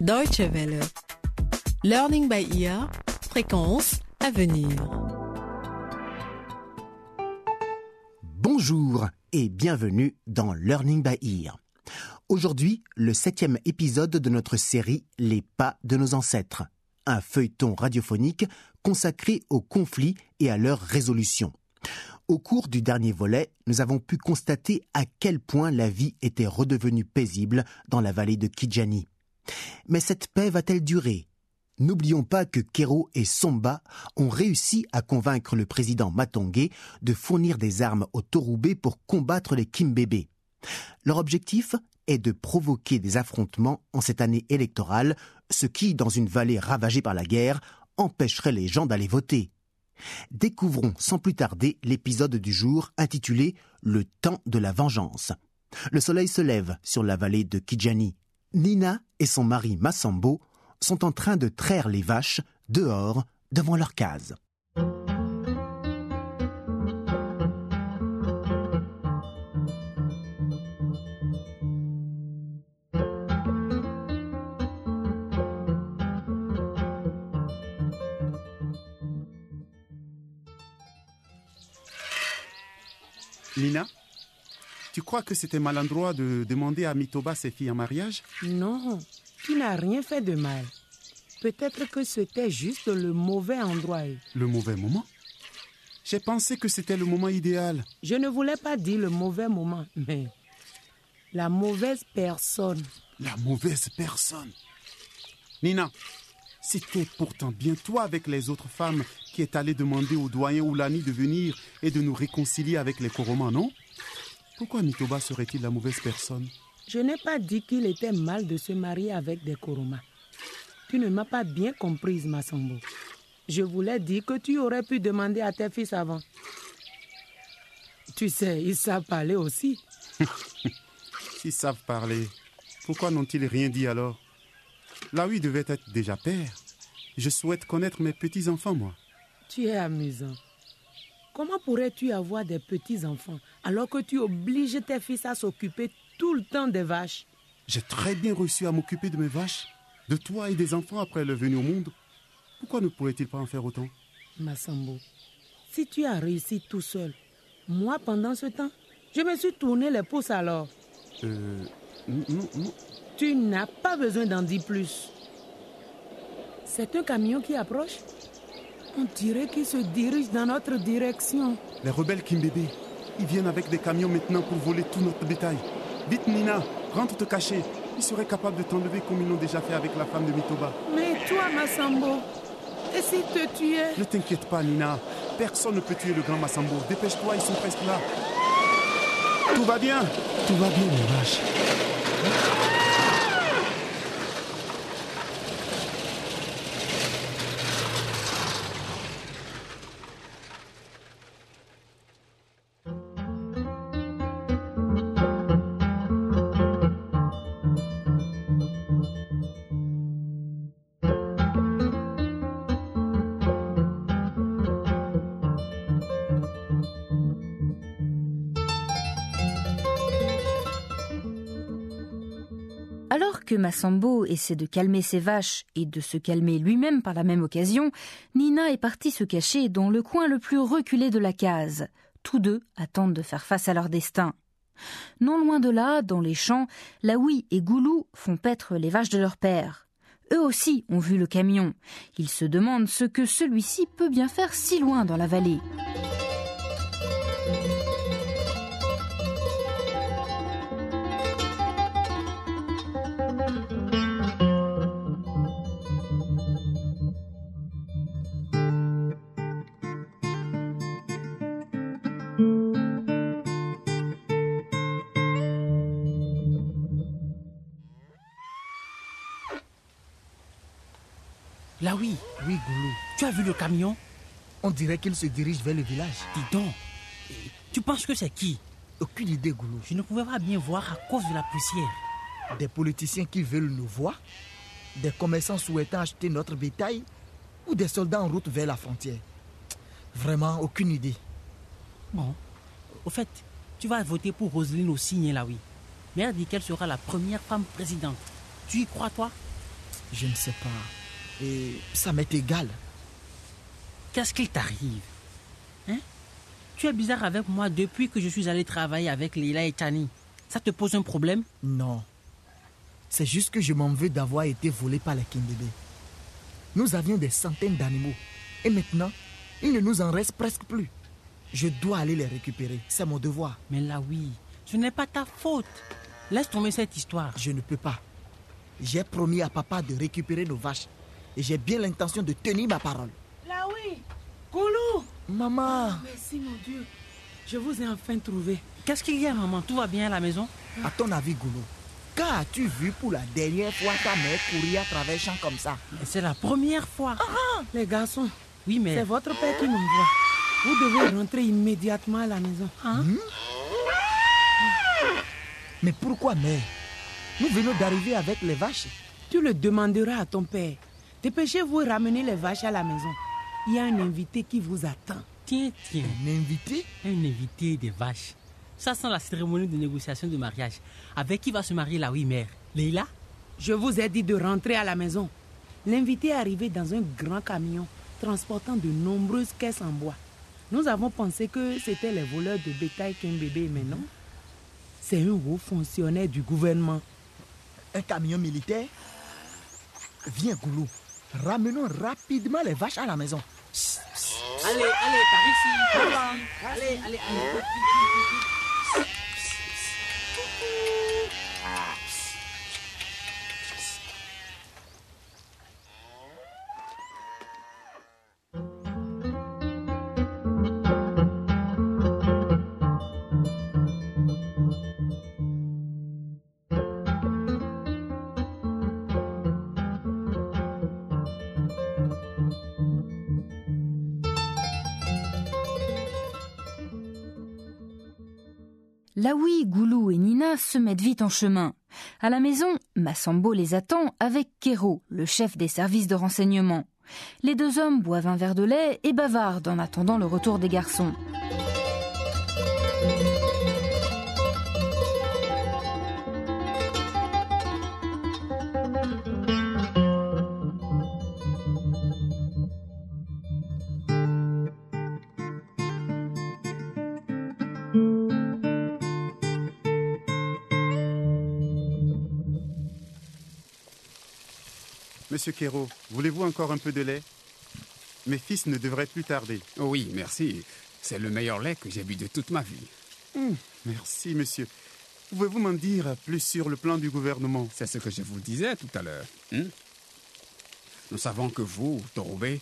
Deutsche Welle. Learning by ear. Fréquence à venir. Bonjour et bienvenue dans Learning by Ear. Aujourd'hui, le septième épisode de notre série Les pas de nos ancêtres, un feuilleton radiophonique consacré aux conflits et à leur résolution. Au cours du dernier volet, nous avons pu constater à quel point la vie était redevenue paisible dans la vallée de Kijani. Mais cette paix va-t-elle durer? N'oublions pas que Kero et Somba ont réussi à convaincre le président Matongé de fournir des armes aux Torubé pour combattre les Kimbébé. Leur objectif est de provoquer des affrontements en cette année électorale, ce qui, dans une vallée ravagée par la guerre, empêcherait les gens d'aller voter. Découvrons sans plus tarder l'épisode du jour intitulé Le temps de la vengeance. Le soleil se lève sur la vallée de Kijani. Nina et son mari Massambo sont en train de traire les vaches dehors devant leur case. Nina, tu crois que c'était malandroit de demander à Mitoba ses filles en mariage? Non, tu n'as rien fait de mal. Peut-être que c'était juste le mauvais endroit. Le mauvais moment? J'ai pensé que c'était le moment idéal. Je ne voulais pas dire le mauvais moment, mais la mauvaise personne. La mauvaise personne. Nina, c'était pourtant bien toi avec les autres femmes qui est allé demander au doyen Oulani de venir et de nous réconcilier avec les Koromans, non? Pourquoi Mitoba serait-il la mauvaise personne Je n'ai pas dit qu'il était mal de se marier avec des Koromas. Tu ne m'as pas bien comprise, Massambo. Je voulais dire que tu aurais pu demander à tes fils avant. Tu sais, ils savent parler aussi. S'ils savent parler, pourquoi n'ont-ils rien dit alors? Là où il devait être déjà père. Je souhaite connaître mes petits-enfants, moi. Tu es amusant. Comment pourrais-tu avoir des petits-enfants alors que tu obliges tes fils à s'occuper tout le temps des vaches? J'ai très bien reçu à m'occuper de mes vaches, de toi et des enfants après leur venue au monde. Pourquoi ne pourrait-il pas en faire autant? Massambo, si tu as réussi tout seul, moi pendant ce temps, je me suis tourné les pouces alors. Euh. Non, non. Tu n'as pas besoin d'en dire plus. C'est un camion qui approche? On dirait qu'il se dirige dans notre direction. Les rebelles Kimbébé, ils viennent avec des camions maintenant pour voler tout notre bétail. Vite Nina, rentre te cacher. Ils seraient capables de t'enlever comme ils l'ont déjà fait avec la femme de Mitoba. Mais toi, Massambo, et s'ils te tuaient Ne t'inquiète pas Nina, personne ne peut tuer le grand Massambo. Dépêche-toi, ils sont presque là. Tout va bien Tout va bien mes vaches. Alors que Massambo essaie de calmer ses vaches et de se calmer lui-même par la même occasion, Nina est partie se cacher dans le coin le plus reculé de la case. Tous deux attendent de faire face à leur destin. Non loin de là, dans les champs, Laoui et Goulou font paître les vaches de leur père. Eux aussi ont vu le camion. Ils se demandent ce que celui-ci peut bien faire si loin dans la vallée. Là oui, Oui, Goulou. tu as vu le camion? On dirait qu'il se dirige vers le village. Dis donc, tu penses que c'est qui? Aucune idée, Goulou. Je ne pouvais pas bien voir à cause de la poussière. Des politiciens qui veulent nous voir, des commerçants souhaitant acheter notre bétail ou des soldats en route vers la frontière. Vraiment, aucune idée. Bon, au fait, tu vas voter pour Roselyne aussi, là oui. Mais elle dit qu'elle sera la première femme présidente. Tu y crois, toi? Je ne sais pas. Et ça m'est égal. Qu'est-ce qu'il t'arrive? Hein? Tu es bizarre avec moi depuis que je suis allé travailler avec Lila et Tani. Ça te pose un problème? Non. C'est juste que je m'en veux d'avoir été volé par les Kimbébé. Nous avions des centaines d'animaux. Et maintenant, il ne nous en reste presque plus. Je dois aller les récupérer. C'est mon devoir. Mais là, oui, ce n'est pas ta faute. Laisse tomber cette histoire. Je ne peux pas. J'ai promis à papa de récupérer nos vaches. Et j'ai bien l'intention de tenir ma parole. Là oui Goulou Maman, Merci mon Dieu. Je vous ai enfin trouvé. Qu'est-ce qu'il y a, maman? Tout va bien à la maison? À ton avis, Goulou, quand as-tu vu pour la dernière fois ta mère courir à travers champs comme ça? Mais C'est la première fois. Les garçons, Oui, mais... c'est votre père qui m'envoie. Vous devez rentrer immédiatement à la maison. Hein? Mais pourquoi mère? Nous venons d'arriver avec les vaches. Tu le demanderas à ton père. Dépêchez-vous ramener les vaches à la maison. Il y a un invité qui vous attend. Tiens, tiens, Un invité un invité des vaches. Ça sent la cérémonie de négociation de mariage. Avec qui va se marier la oui mère? Leila Je vous ai dit de rentrer à la maison. L'invité est arrivé dans un grand camion transportant de nombreuses caisses en bois. Nous avons pensé que c'était les voleurs de bétail qu'un bébé, mais non? C'est un haut fonctionnaire du gouvernement. Un camion militaire? Viens, Goulou. Ramenons rapidement les vaches à la maison. Allez, allez, par ici. Allez, allez, allez. Laoui, Goulou et Nina se mettent vite en chemin. À la maison, Massambo les attend avec Kero, le chef des services de renseignement. Les deux hommes boivent un verre de lait et bavardent en attendant le retour des garçons. Monsieur Kero, voulez-vous encore un peu de lait? Mes fils ne devraient plus tarder. Oui, merci. C'est le meilleur lait que j'ai bu de toute ma vie. Hum, merci, monsieur. Pouvez-vous m'en dire plus sur le plan du gouvernement? C'est ce que je vous disais tout à l'heure. hein? Nous savons que vous, Torobé,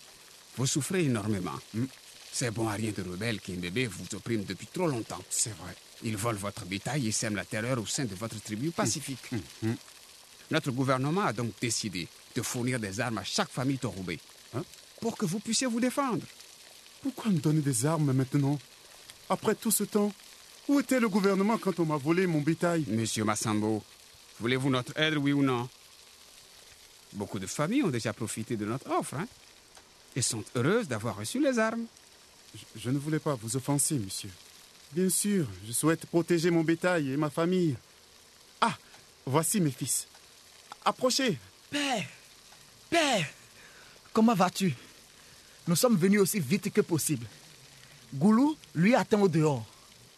vous souffrez énormément. hein? Ces bons ariens de rebelles qui bébé vous oppriment depuis trop longtemps. C'est vrai. Ils volent votre bétail et sèment la terreur au sein de votre tribu pacifique. hum. Notre gouvernement a donc décidé de fournir des armes à chaque famille Torobé Hein? pour que vous puissiez vous défendre. Pourquoi me donner des armes maintenant? Après tout ce temps Où était le gouvernement quand on m'a volé mon bétail? Monsieur Massambo, voulez-vous notre aide, oui ou non? Beaucoup de familles ont déjà profité de notre offre hein, et sont heureuses d'avoir reçu les armes. je, je ne voulais pas vous offenser, monsieur. Bien sûr, je souhaite protéger mon bétail et ma famille. Ah, voici mes fils. Approchez. Père Père Comment vas-tu? Nous sommes venus aussi vite que possible. Goulou, lui, attend au dehors.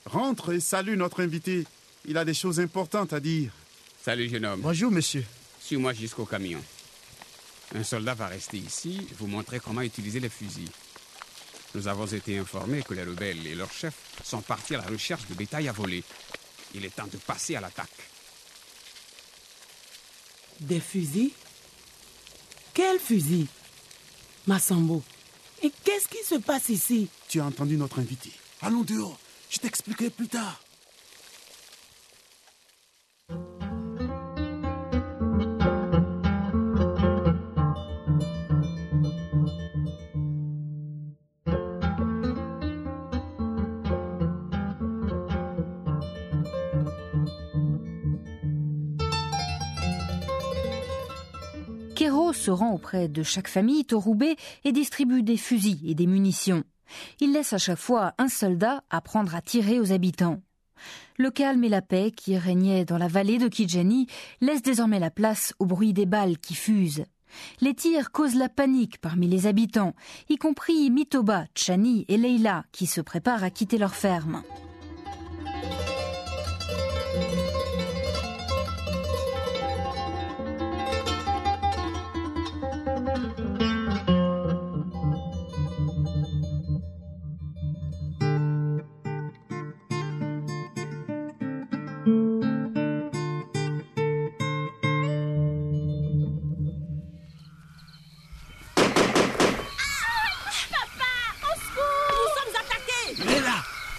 Rentre et salue notre invité. Il a des choses importantes à dire. Salut, jeune homme. Bonjour, monsieur. Suis-moi jusqu'au camion. Un soldat va rester ici, vous montrer comment utiliser les fusils. Nous avons été informés que les rebelles et leurs chefs sont partis à la recherche de bétail à voler. Il est temps de passer à l'attaque. Des fusils? Quels fusils Massambo. Et qu'est-ce qui se passe ici? Tu as entendu notre invité. Allons dehors. Je t'expliquerai plus tard. Kero se rend auprès de chaque famille Torubé et distribue des fusils et des munitions. Il laisse à chaque fois un soldat apprendre à tirer aux habitants. Le calme et la paix qui régnaient dans la vallée de Kijani laissent désormais la place au bruit des balles qui fusent. Les tirs causent la panique parmi les habitants, y compris Mitoba, Chani et Leila, qui se préparent à quitter leur ferme.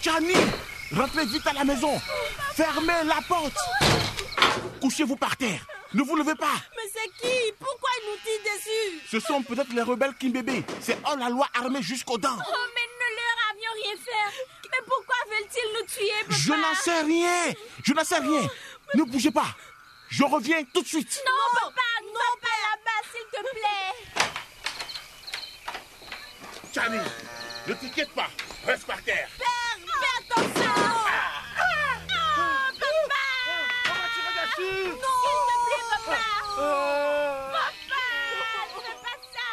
Chani Rentrez vite à la maison. Fermez la porte. Couchez-vous par terre. Ne vous levez pas. Mais c'est qui? Pourquoi ils nous tirent dessus? Ce sont peut-être les rebelles Kimbébé. C'est hors la loi armés jusqu'aux dents. Oh, mais nous ne leur avions rien fait. Mais pourquoi veulent-ils nous tuer, papa? Je n'en sais rien. Je n'en sais rien. Ne bougez pas. Je reviens tout de suite. Non, papa, va pas là-bas, s'il te plaît. Chani Ne t'inquiète pas. Reste par terre. Père, fais attention. Ah, papa. dessus Non, papa. Papa, ne pas ça.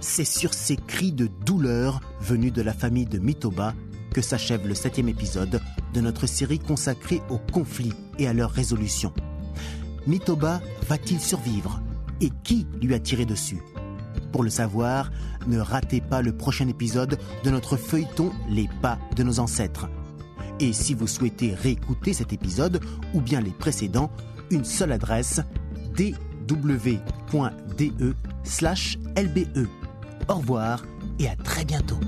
C'est sur ces cris de douleur venus de la famille de Mitoba que s'achève le septième épisode de notre série consacrée aux conflits et à leur résolution. Mitoba va-t-il survivre? Et qui lui a tiré dessus? Pour le savoir, ne ratez pas le prochain épisode de notre feuilleton Les pas de nos ancêtres. Et si vous souhaitez réécouter cet épisode ou bien les précédents, une seule adresse dw.de/lbe. Au revoir et à très bientôt.